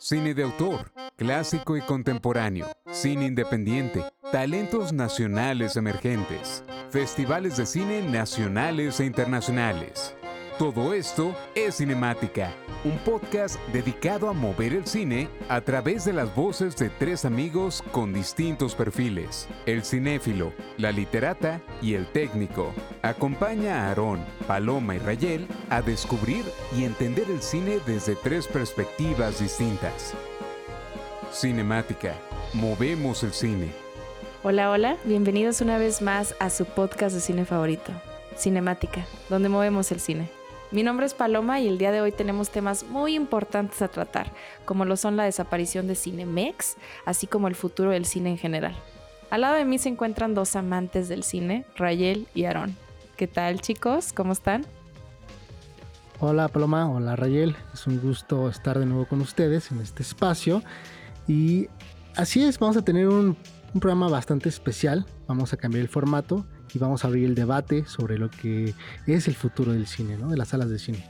Cine de autor, clásico y contemporáneo, cine independiente, talentos nacionales emergentes, festivales de cine nacionales e internacionales. Todo esto es Cinemática, un podcast dedicado a mover el cine a través de las voces de tres amigos con distintos perfiles, el cinéfilo, la literata y el técnico. Acompaña a Aarón, Paloma y Rayel a descubrir y entender el cine desde tres perspectivas distintas. Cinemática, movemos el cine. Hola, hola, bienvenidos una vez más a su podcast de cine favorito, Cinemática, donde movemos el cine. Mi nombre es Paloma y el día de hoy tenemos temas muy importantes a tratar, como lo son la desaparición de Cinemex, así como el futuro del cine en general. Al lado de mí se encuentran dos amantes del cine, Rayel y Aarón. ¿Qué tal chicos? ¿Cómo están? Hola Paloma, hola Rayel, es un gusto estar de nuevo con ustedes en este espacio y así es, vamos a tener un, un programa bastante especial, vamos a cambiar el formato y vamos a abrir el debate sobre lo que es el futuro del cine, ¿no? de las salas de cine.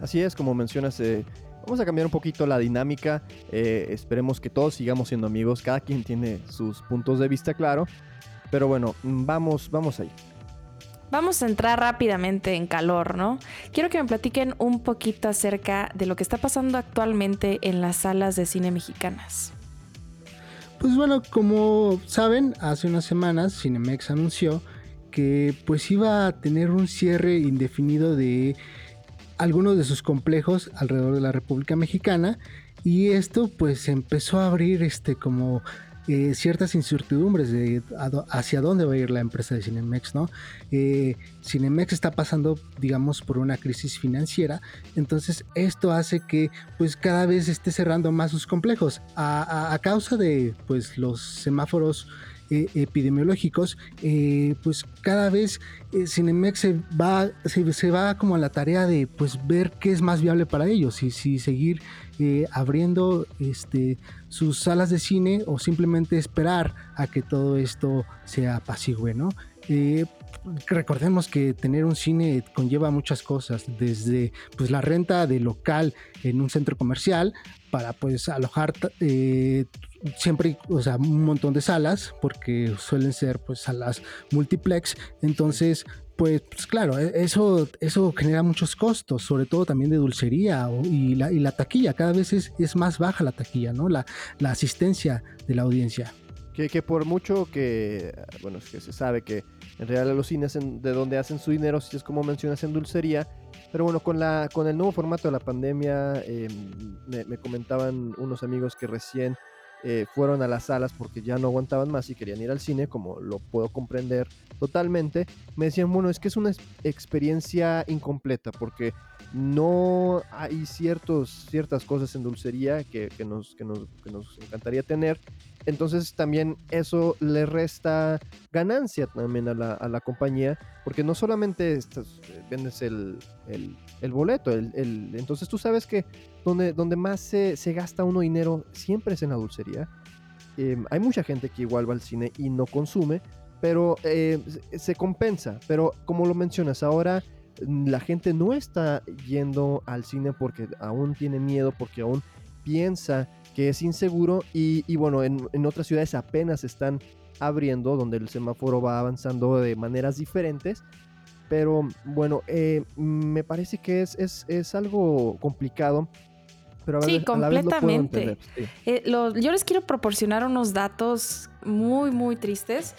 Así es, como mencionas, eh, vamos a cambiar un poquito la dinámica. Eh, esperemos que todos sigamos siendo amigos, cada quien tiene sus puntos de vista claro. Pero bueno, vamos, vamos ahí. Vamos a entrar rápidamente en calor, ¿no? Quiero que me platiquen un poquito acerca de lo que está pasando actualmente en las salas de cine mexicanas. Pues bueno, como saben, hace unas semanas Cinemex anunció que pues iba a tener un cierre indefinido de algunos de sus complejos alrededor de la República Mexicana y esto pues empezó a abrir este como eh, ciertas incertidumbres de hacia dónde va a ir la empresa de Cinemex, ¿no? Eh, Cinemex está pasando, digamos, por una crisis financiera, entonces esto hace que, pues, cada vez esté cerrando más sus complejos a, a causa de, pues, los semáforos eh, epidemiológicos, eh, pues cada vez eh, Cinemex se va, se, va como a la tarea de pues ver qué es más viable para ellos, y si seguir abriendo este, sus salas de cine o simplemente esperar a que todo esto sea apacigüe, ¿no? recordemos que tener un cine conlleva muchas cosas, desde pues la renta de local en un centro comercial para pues alojar siempre, o sea, un montón de salas, porque suelen ser pues salas multiplex, entonces pues, pues, claro, e, eso, eso genera muchos costos, sobre todo también de dulcería y, la, y la taquilla, cada vez es, es, más baja la taquilla, ¿no? La, la asistencia de la audiencia. Que, que, por mucho que, bueno, es que se sabe que en realidad los cines de donde hacen su dinero, si es como mencionas, en dulcería, pero bueno, con, la, con el nuevo formato de la pandemia, em, me, comentaban unos amigos que recién eh, fueron a las salas porque ya no aguantaban más y querían ir al cine, como lo puedo comprender totalmente. Me decían, bueno, es que es una experiencia incompleta porque no hay ciertos, ciertas cosas en dulcería que, que, nos, que, nos, que nos encantaría tener entonces también eso le resta ganancia también a la, a la compañía, porque no solamente eh, vendes el, el, boleto, el, entonces tú sabes que donde, donde más se, gasta uno dinero siempre es en la dulcería. Eh, hay mucha gente que igual va al cine y no consume, pero eh, se compensa. Pero como lo mencionas, ahora la gente no está yendo al cine porque aún tiene miedo, porque aún piensa que es inseguro y, bueno, en, otras ciudades apenas están abriendo, donde el semáforo va avanzando de maneras diferentes. Pero bueno, eh, me parece que es, es, algo complicado. Pero sí, completamente. Eh, yo les quiero proporcionar unos datos muy, muy tristes.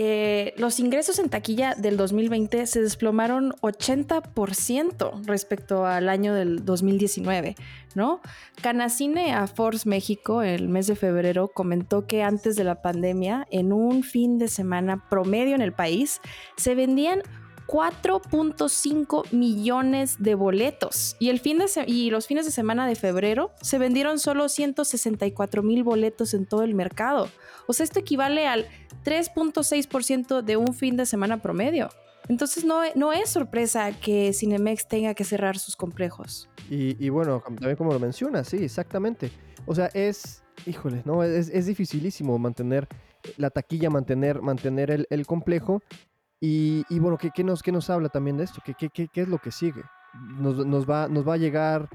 Eh, los ingresos en taquilla del 2020 se desplomaron 80% respecto al año del 2019, ¿no? Canacine a Force México el mes de febrero comentó que antes de la pandemia, en un fin de semana promedio en el país, se vendían 4.5 millones de boletos. Y, el fin de y los fines de semana de febrero se vendieron solo 164 mil boletos en todo el mercado. O sea, esto equivale al 3.6% de un fin de semana promedio. Entonces no, no es sorpresa que Cinemex tenga que cerrar sus complejos. Y, bueno, también como lo mencionas, sí, exactamente. O sea, es, híjole, ¿no? Es, es dificilísimo mantener la taquilla, mantener, mantener el complejo y, bueno, ¿qué, nos, ¿qué nos habla también de esto? ¿Qué, qué, qué, es lo que sigue? Nos, va, nos va a llegar,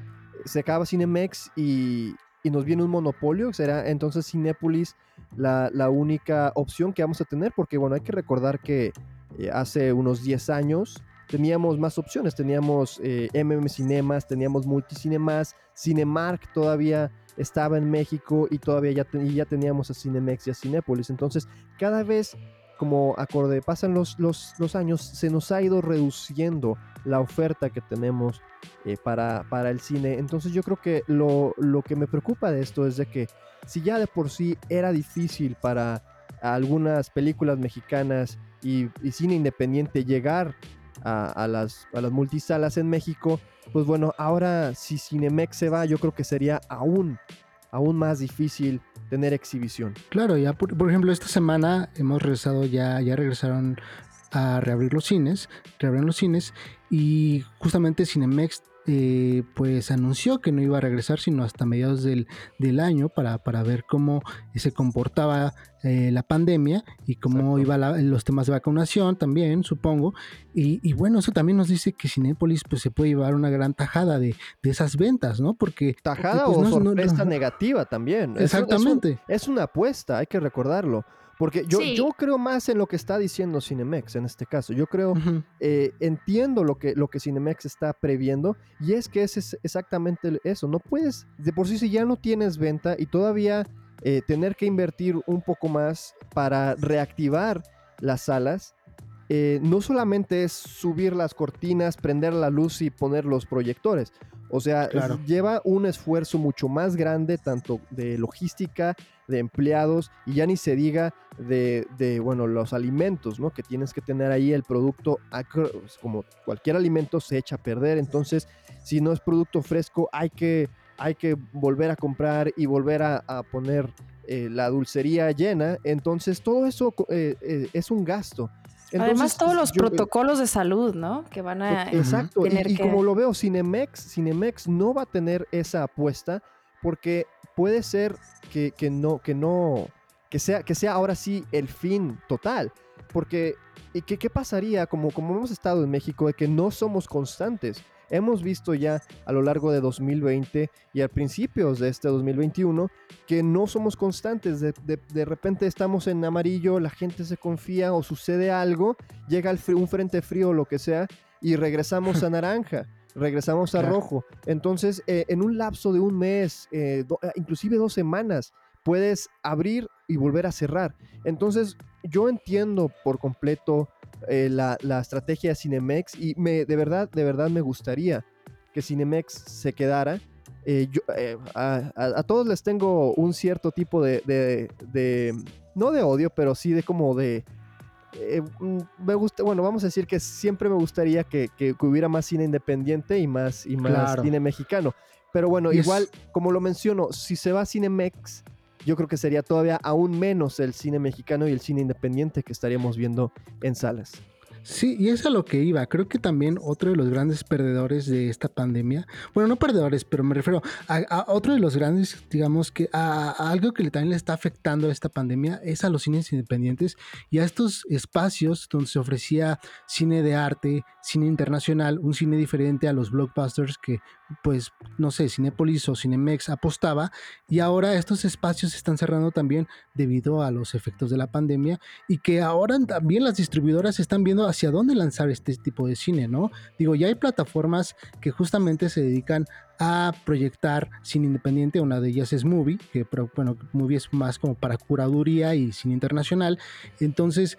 se acaba Cinemex y, y nos viene un monopolio, será entonces Cinépolis la, la, única opción que vamos a tener, porque bueno, hay que recordar que eh, hace unos 10 años teníamos más opciones, teníamos eh, MM Cinemas, teníamos Multicinemas, Cinemark todavía estaba en México y todavía ya, ya teníamos a Cinemex y a Cinépolis, entonces cada vez como acorde pasan los, los, años, se nos ha ido reduciendo la oferta que tenemos eh, para, para, el cine. Entonces yo creo que lo, lo, que me preocupa de esto es de que si ya de por sí era difícil para algunas películas mexicanas y, cine independiente llegar a, las, a las multisalas en México, pues bueno, ahora si Cinemex se va, yo creo que sería aún, aún más difícil tener exhibición. Claro, ya por, ejemplo esta semana hemos regresado ya, ya regresaron a reabrir los cines, reabren los cines y justamente Cinemex eh, pues anunció que no iba a regresar sino hasta mediados del, del año para, para, ver cómo se comportaba eh, la pandemia y cómo iban los temas de vacunación también, supongo. Y, bueno, eso también nos dice que Cinépolis pues se puede llevar una gran tajada de, de esas ventas, ¿no? Porque... Tajada pues, o sorpresa negativa también. Exactamente. es una apuesta, hay que recordarlo. Porque yo, yo creo más en lo que está diciendo Cinemex en este caso. Yo creo, eh, entiendo lo que, lo que Cinemex está previendo y es que es exactamente eso. No puedes, de por sí si ya no tienes venta y todavía eh, tener que invertir un poco más para reactivar las salas, eh, no solamente es subir las cortinas, prender la luz y poner los proyectores. O sea, lleva un esfuerzo mucho más grande, tanto de logística, de empleados, y ya ni se diga de, bueno, los alimentos, ¿no? Que tienes que tener ahí el producto, pues, como cualquier alimento se echa a perder, entonces, si no es producto fresco, hay que, hay que volver a comprar y volver a, poner eh, la dulcería llena, entonces todo eso eh, eh, es un gasto. Además, todos los protocolos de salud, ¿no? Que van a. Exacto. y, como lo veo, Cinemex, Cinemex no va a tener esa apuesta porque puede ser que, que no, que no, que sea, que sea ahora sí el fin total. Porque, ¿y qué, qué pasaría como, como hemos estado en México de que no somos constantes? Hemos visto ya a lo largo de 2020 y a principios de este 2021 que no somos constantes. De, repente estamos en amarillo, la gente se confía o sucede algo, llega un frente frío o lo que sea y regresamos a naranja. Regresamos a rojo. Entonces, eh, en un lapso de un mes, eh, eh, inclusive dos semanas, puedes abrir y volver a cerrar. Entonces, yo entiendo por completo eh, la, estrategia de Cinemex y me, de verdad, de verdad me gustaría que Cinemex se quedara. Eh, yo, eh, a, todos les tengo un cierto tipo de, no de odio, pero sí de como de... Mm, me gusta, bueno, vamos a decir que siempre me gustaría que, hubiera más cine independiente y más, y más cine mexicano. Pero bueno, igual, como lo menciono, si se va a Cinemex, yo creo que sería todavía aún menos el cine mexicano y el cine independiente que estaríamos viendo en salas. Sí, y es a lo que iba. Creo que también otro de los grandes perdedores de esta pandemia, bueno, no perdedores, pero me refiero a, otro de los grandes, digamos que a, algo que también le está afectando a esta pandemia es a los cines independientes y a estos espacios donde se ofrecía cine de arte, cine internacional, un cine diferente a los blockbusters que pues no sé, Cinepolis o Cinemex apostaba y ahora estos espacios se están cerrando también debido a los efectos de la pandemia y que ahora también las distribuidoras están viendo hacia dónde lanzar este tipo de cine, ¿no? Digo, ya hay plataformas que justamente se dedican a proyectar cine independiente, una de ellas es Movie, que bueno, Movie es más como para curaduría y cine internacional, entonces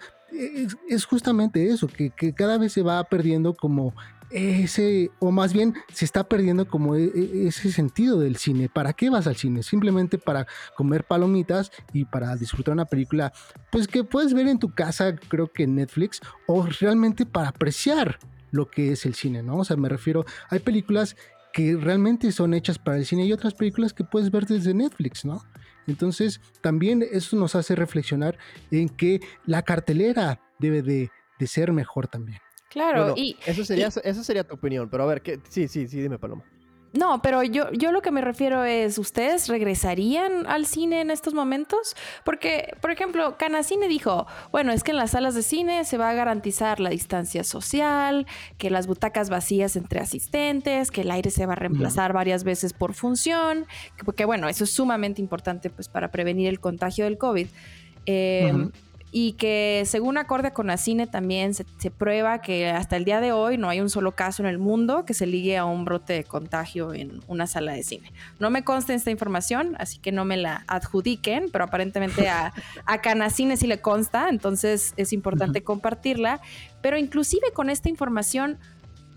es, justamente eso, que, cada vez se va perdiendo como ese, o más bien se está perdiendo como e, e, ese sentido del cine. ¿Para qué vas al cine? Simplemente para comer palomitas y para disfrutar una película, pues que puedes ver en tu casa, creo que en Netflix, o realmente para apreciar lo que es el cine, ¿no? O sea, me refiero, hay películas que realmente son hechas para el cine y otras películas que puedes ver desde Netflix, ¿no? Entonces, también eso nos hace reflexionar en que la cartelera debe de, de ser mejor también. Claro, y eso sería, eso sería tu opinión, pero a ver, ¿qué? sí, sí, sí, dime, Paloma. No, pero yo, yo lo que me refiero es, ¿ustedes regresarían al cine en estos momentos? Porque, por ejemplo, Canacine dijo, bueno, es que en las salas de cine se va a garantizar la distancia social, que las butacas vacías entre asistentes, que el aire se va a reemplazar varias veces por función, porque bueno, eso es sumamente importante pues para prevenir el contagio del COVID. Eh, y que según acorde con la cine también se, prueba que hasta el día de hoy no hay un solo caso en el mundo que se ligue a un brote de contagio en una sala de cine. No me consta esta información, así que no me la adjudiquen, pero aparentemente a, a Canacine sí le consta, entonces es importante compartirla. Pero inclusive con esta información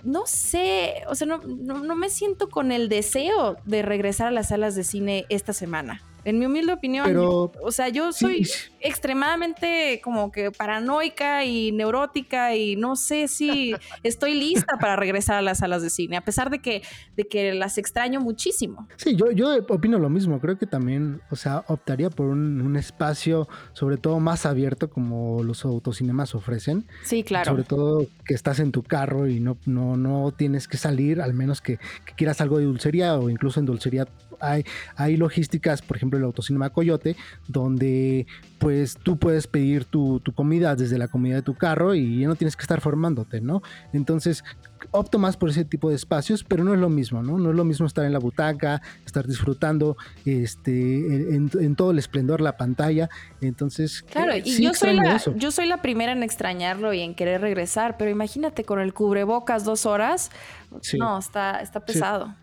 no sé, o sea, no, no, me siento con el deseo de regresar a las salas de cine esta semana. En mi humilde opinión, o sea, yo soy extremadamente como que paranoica y neurótica y no sé si estoy lista para regresar a las salas de cine, a pesar de que, de que las extraño muchísimo. Sí, yo, yo opino lo mismo, creo que también, o sea, optaría por un, un espacio sobre todo más abierto como los autocinemas ofrecen. Sí, claro. Sobre todo que estás en tu carro y no, no, no tienes que salir, al menos que, que quieras algo de dulcería o incluso en dulcería hay, hay logísticas, por ejemplo, el Autocinema Coyote, donde pues tú puedes pedir tu, comida desde la comida de tu carro y ya no tienes que estar formándote, ¿no? Entonces, opto más por ese tipo de espacios, pero no es lo mismo, ¿no? No es lo mismo estar en la butaca, estar disfrutando este, en, todo el esplendor la pantalla. Entonces, claro, eh, y yo, soy la, yo soy la primera en extrañarlo y en querer regresar, pero imagínate con el cubrebocas dos horas, no, está, está pesado.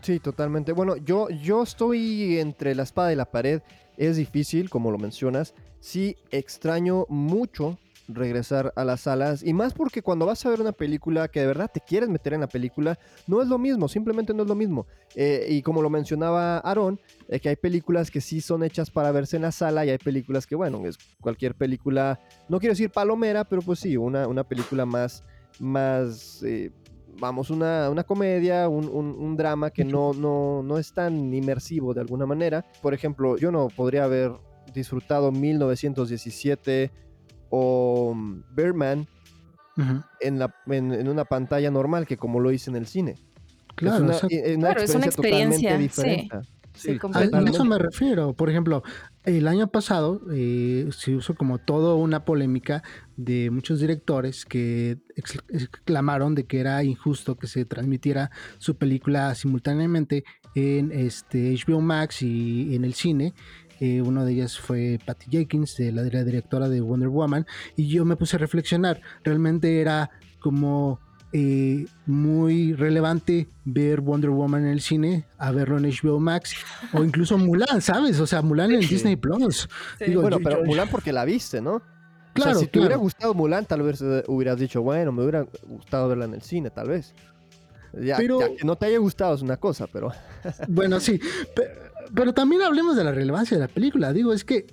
Sí, totalmente. Bueno, yo, yo estoy entre la espada y la pared. Es difícil, como lo mencionas. Sí, extraño mucho regresar a las salas y más porque cuando vas a ver una película que de verdad te quieres meter en la película no es lo mismo, simplemente no es lo mismo eh, y como lo mencionaba Aaron eh, que hay películas que sí son hechas para verse en la sala y hay películas que bueno es cualquier película no quiero decir palomera pero pues sí una, una película más más eh, vamos, una, una comedia, un, un, drama que no, no, no es tan inmersivo de alguna manera. Por ejemplo, yo no podría haber disfrutado 1917 o mm, Birdman en, la, en, una pantalla normal que como lo hice en el cine. Claro, es una, experiencia, diferente. Sí, a, eso me refiero. Por ejemplo, el año pasado eh, se usó como toda una polémica de muchos directores que exclamaron de que era injusto que se transmitiera su película simultáneamente en este HBO Max y en el cine. Eh, uno de ellas fue Patty Jenkins, de la, de la directora de Wonder Woman, y yo me puse a reflexionar. Realmente era como eh, muy relevante ver Wonder Woman en el cine a verlo en HBO Max o incluso Mulan, ¿sabes? O sea, Mulan en Disney Plus. bueno, pero Mulan porque la viste, ¿no? Claro, si te hubiera gustado Mulan, tal vez eh, hubieras dicho, bueno, me hubiera gustado verla en el cine, tal vez. Ya, que no te haya gustado es una cosa, pero... bueno, sí. Pero, también hablemos de la relevancia de la película. Digo, es que,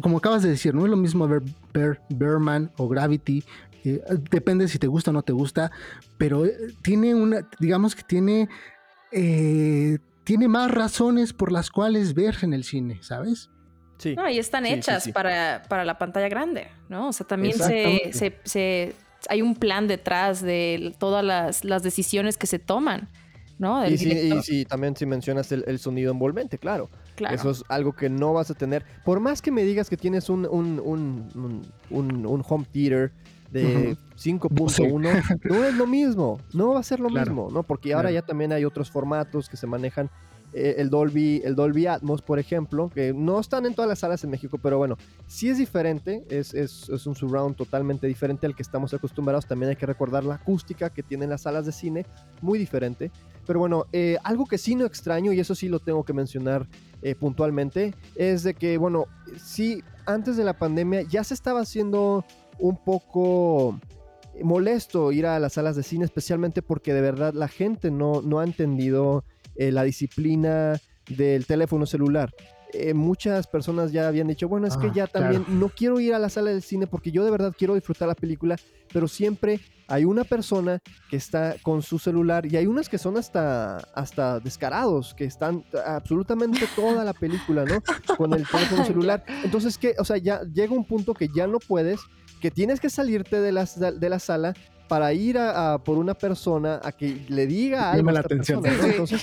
como acabas de decir, no es lo mismo ver Bear, o Gravity eh, depende si te gusta o no te gusta, pero eh, tiene una, digamos que tiene, eh, tiene más razones por las cuales verse en el cine, ¿sabes? Sí. No, y están hechas Para, para, la pantalla grande, ¿no? O sea, también se, se, hay un plan detrás de todas las, las decisiones que se toman. ¿no? y, sí, también si mencionas el, sonido envolvente, claro. claro. Eso es algo que no vas a tener. Por más que me digas que tienes un, un, un, un home theater de 5.1 no es lo mismo, no va a ser lo mismo, ¿no? Porque ahora ya también hay otros formatos que se manejan. Eh, el Dolby, el Dolby Atmos, por ejemplo, que no están en todas las salas en México, pero bueno, sí es diferente, es, es, es, un surround totalmente diferente al que estamos acostumbrados. También hay que recordar la acústica que tienen las salas de cine, muy diferente. Pero bueno, eh, algo que sí no extraño, y eso sí lo tengo que mencionar eh, puntualmente, es de que, bueno, sí, antes de la pandemia ya se estaba haciendo un poco molesto ir a las salas de cine, especialmente porque de verdad la gente no, no ha entendido eh, la disciplina del teléfono celular. Eh, muchas personas ya habían dicho, bueno, es que ah, ya también no quiero ir a la sala del cine porque yo de verdad quiero disfrutar la película, pero siempre hay una persona que está con su celular y hay unas que son hasta, hasta descarados, que están absolutamente toda la película, ¿no? Con el teléfono celular. Entonces, que, o sea, ya llega un punto que ya no puedes que tienes que salirte de la, de la sala para ir a, por una persona a que le diga algo. la atención.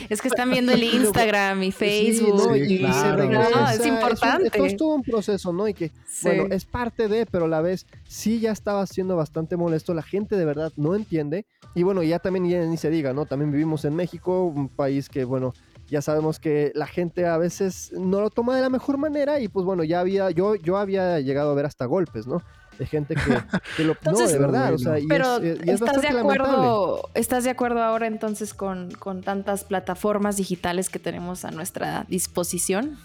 es que están viendo el Instagram y Facebook. y, es importante. Es, todo un proceso, ¿no? Y que, bueno, es parte de, pero a la vez sí ya estaba siendo bastante molesto. La gente de verdad no entiende. Y bueno, ya también ya ni se diga, ¿no? También vivimos en México, un país que, bueno, ya sabemos que la gente a veces no lo toma de la mejor manera y pues bueno, ya había, yo, yo había llegado a ver hasta golpes, ¿no? De gente que, lo... no, de verdad, o sea, y pero ¿estás de acuerdo, ¿estás de acuerdo ahora entonces con, con tantas plataformas digitales que tenemos a nuestra disposición?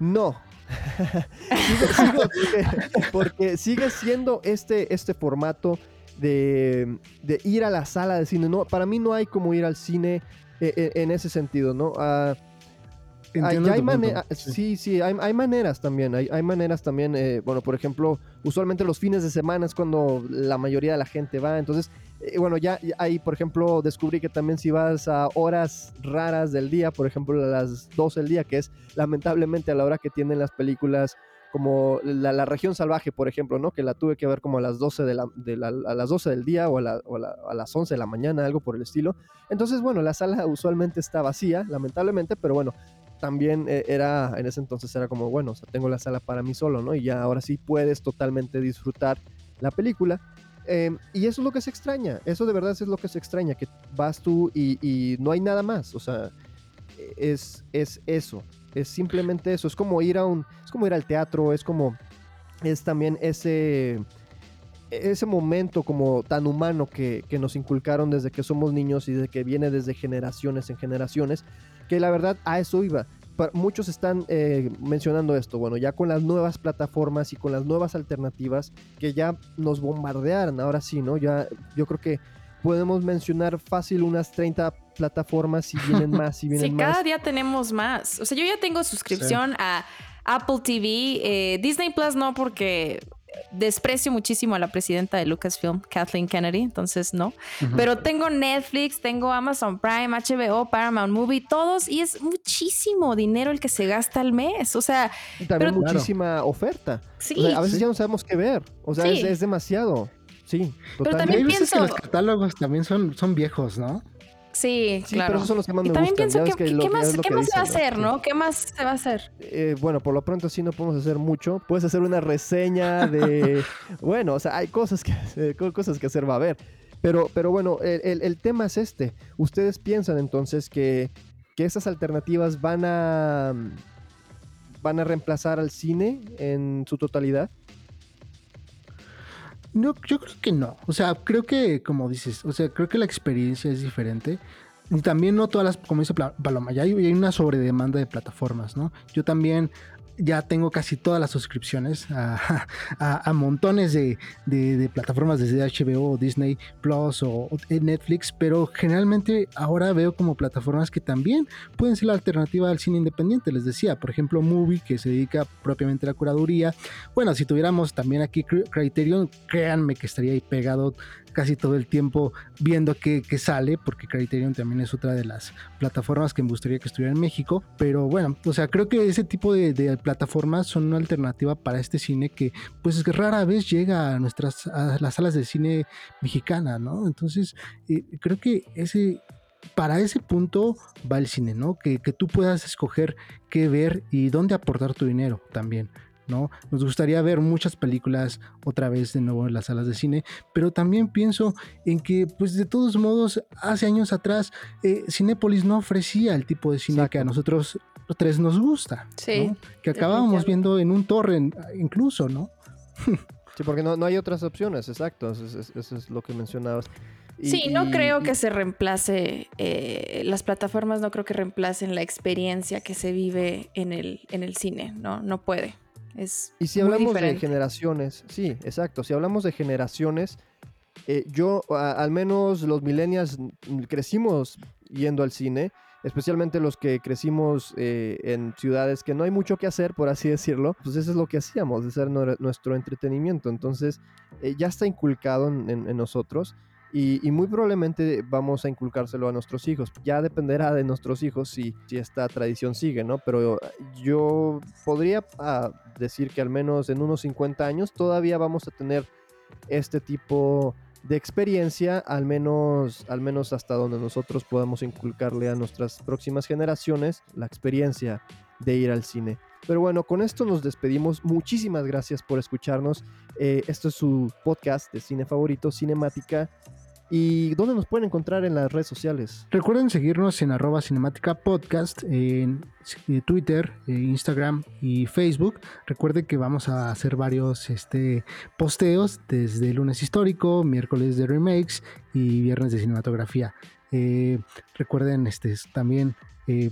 No, porque, sigue siendo este, este formato de, de, ir a la sala de cine. No, para mí no hay como ir al cine e, e, en ese sentido, ¿no? Uh, hay, sí. sí, hay, maneras también, hay, maneras también, eh, bueno, por ejemplo, usualmente los fines de semana es cuando la mayoría de la gente va, entonces, eh, bueno, ya, ahí, por ejemplo, descubrí que también si vas a horas raras del día, por ejemplo, a las 12 del día, que es lamentablemente a la hora que tienen las películas como la, región salvaje, por ejemplo, ¿no? Que la tuve que ver como a las 12, de la, a las 12 del día o, a, a, las 11 de la mañana, algo por el estilo. Entonces, bueno, la sala usualmente está vacía, lamentablemente, pero bueno, también eh, era, en ese entonces era como, bueno, tengo la sala para mí solo, ¿no? Y ya ahora sí puedes totalmente disfrutar la película. Em, y eso es lo que se extraña, eso de verdad es lo que se extraña, que vas tú y, no hay nada más, o sea, es, es eso. Es simplemente eso. Es como ir a un. Es como ir al teatro. Es como. Es también ese. Ese momento como tan humano que, nos inculcaron desde que somos niños y desde que viene desde generaciones en generaciones, que la verdad a eso iba. Muchos están eh, mencionando esto, bueno, ya con las nuevas plataformas y con las nuevas alternativas que ya nos bombardearon, ahora sí, ¿no? Ya yo creo que podemos mencionar fácil unas 30 plataformas y vienen más y vienen más. Sí, cada día tenemos más. O sea, yo ya tengo suscripción a Apple TV, eh, Disney Plus no porque desprecio muchísimo a la presidenta de Lucasfilm, Kathleen Kennedy, entonces no. Pero tengo Netflix, tengo Amazon Prime, HBO, Paramount Movie, todos, y es muchísimo dinero el que se gasta al mes. O sea, y también muchísima oferta. Sí. a veces ya no sabemos qué ver. O sea, es, demasiado. Sí, Pero también pienso... que los catálogos también son, son viejos, ¿no? Sí, claro. Pero esos son los que más y me también pienso que, ¿qué, más, ¿qué más se va a hacer, no? ¿Qué más se va a hacer? Eh, bueno, por lo pronto sí no podemos hacer mucho. Puedes hacer una reseña de... bueno, o sea, hay cosas que, cosas que hacer, va a haber. Pero, pero bueno, el, el, tema es este. ¿Ustedes piensan entonces que, que esas alternativas van a, van a reemplazar al cine en su totalidad? No, yo creo que no. O sea, creo que, como dices, o sea, creo que la experiencia es diferente. Y también no todas las, como dice Paloma, ya hay, hay una sobredemanda de plataformas, ¿no? Yo también ya tengo casi todas las suscripciones a, montones de, plataformas desde HBO, Disney Plus o, Netflix, pero generalmente ahora veo como plataformas que también pueden ser la alternativa al cine independiente. Les decía, por ejemplo, Movie, que se dedica propiamente a la curaduría. Bueno, si tuviéramos también aquí Criterion, créanme que estaría ahí pegado casi todo el tiempo viendo qué, sale, porque Criterion también es otra de las plataformas que me gustaría que estuviera en México. Pero bueno, o sea, creo que ese tipo de, plataformas son una alternativa para este cine que pues rara vez llega a nuestras a las salas de cine mexicana, ¿no? Entonces, eh, creo que ese para ese punto va el cine, ¿no? Que, que, tú puedas escoger qué ver y dónde aportar tu dinero también. ¿no? Nos gustaría ver muchas películas otra vez de nuevo en las salas de cine, pero también pienso en que, pues de todos modos, hace años atrás, eh, Cinépolis no ofrecía el tipo de cine que a nosotros tres nos gusta, que acabábamos viendo en un torrent incluso, ¿no? sí, porque no, hay otras opciones, exacto, eso, es lo que mencionabas. sí, no creo que se reemplace, eh, las plataformas no creo que reemplacen la experiencia que se vive en el, en el cine, no, no puede y si hablamos de generaciones, sí, exacto. Si hablamos de generaciones, eh, yo, al menos los millennials, crecimos yendo al cine, especialmente los que crecimos eh, en ciudades que no hay mucho que hacer, por así decirlo, pues eso es lo que hacíamos, de ser nuestro entretenimiento. Entonces, eh, ya está inculcado en nosotros. Y, muy probablemente vamos a inculcárselo a nuestros hijos. Ya dependerá de nuestros hijos si, si esta tradición sigue, ¿no? Pero yo podría ah, decir que al menos en unos 50 años todavía vamos a tener este tipo de experiencia, al menos, al menos hasta donde nosotros podamos inculcarle a nuestras próximas generaciones la experiencia de ir al cine. Pero bueno, con esto nos despedimos. Muchísimas gracias por escucharnos. Eh, esto es su podcast de cine favorito, Cinemática. ¿Y dónde nos pueden encontrar en las redes sociales? Recuerden seguirnos en arroba cinemática podcast en eh, Twitter, eh, Instagram y Facebook. Recuerden que vamos a hacer varios este, posteos desde lunes histórico, miércoles de remakes y viernes de cinematografía. recuerden este, también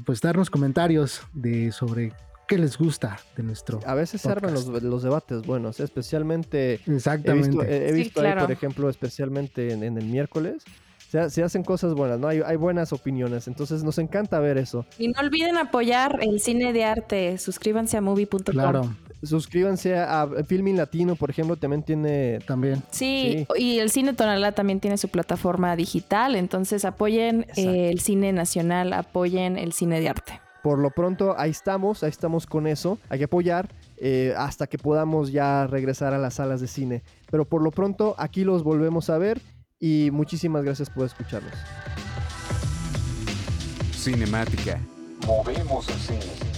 pues darnos comentarios de sobre qué les gusta de nuestro. A veces se arman los, debates buenos, especialmente. Exactamente. He visto, ahí, por ejemplo, especialmente en, el miércoles. Se, hacen cosas buenas, ¿no? Hay, hay, buenas opiniones, entonces nos encanta ver eso. Y no olviden apoyar el cine de arte, suscríbanse a movie.com. Claro. Suscríbanse a Filming Latino, por ejemplo, también tiene... También. Sí, y el cine Tonalá también tiene su plataforma digital, entonces apoyen el cine nacional, apoyen el cine de arte por lo pronto ahí estamos, ahí estamos con eso. Hay que apoyar eh, hasta que podamos ya regresar a las salas de cine. Pero por lo pronto aquí los volvemos a ver y muchísimas gracias por escucharnos. Cinemática. Movemos el cine.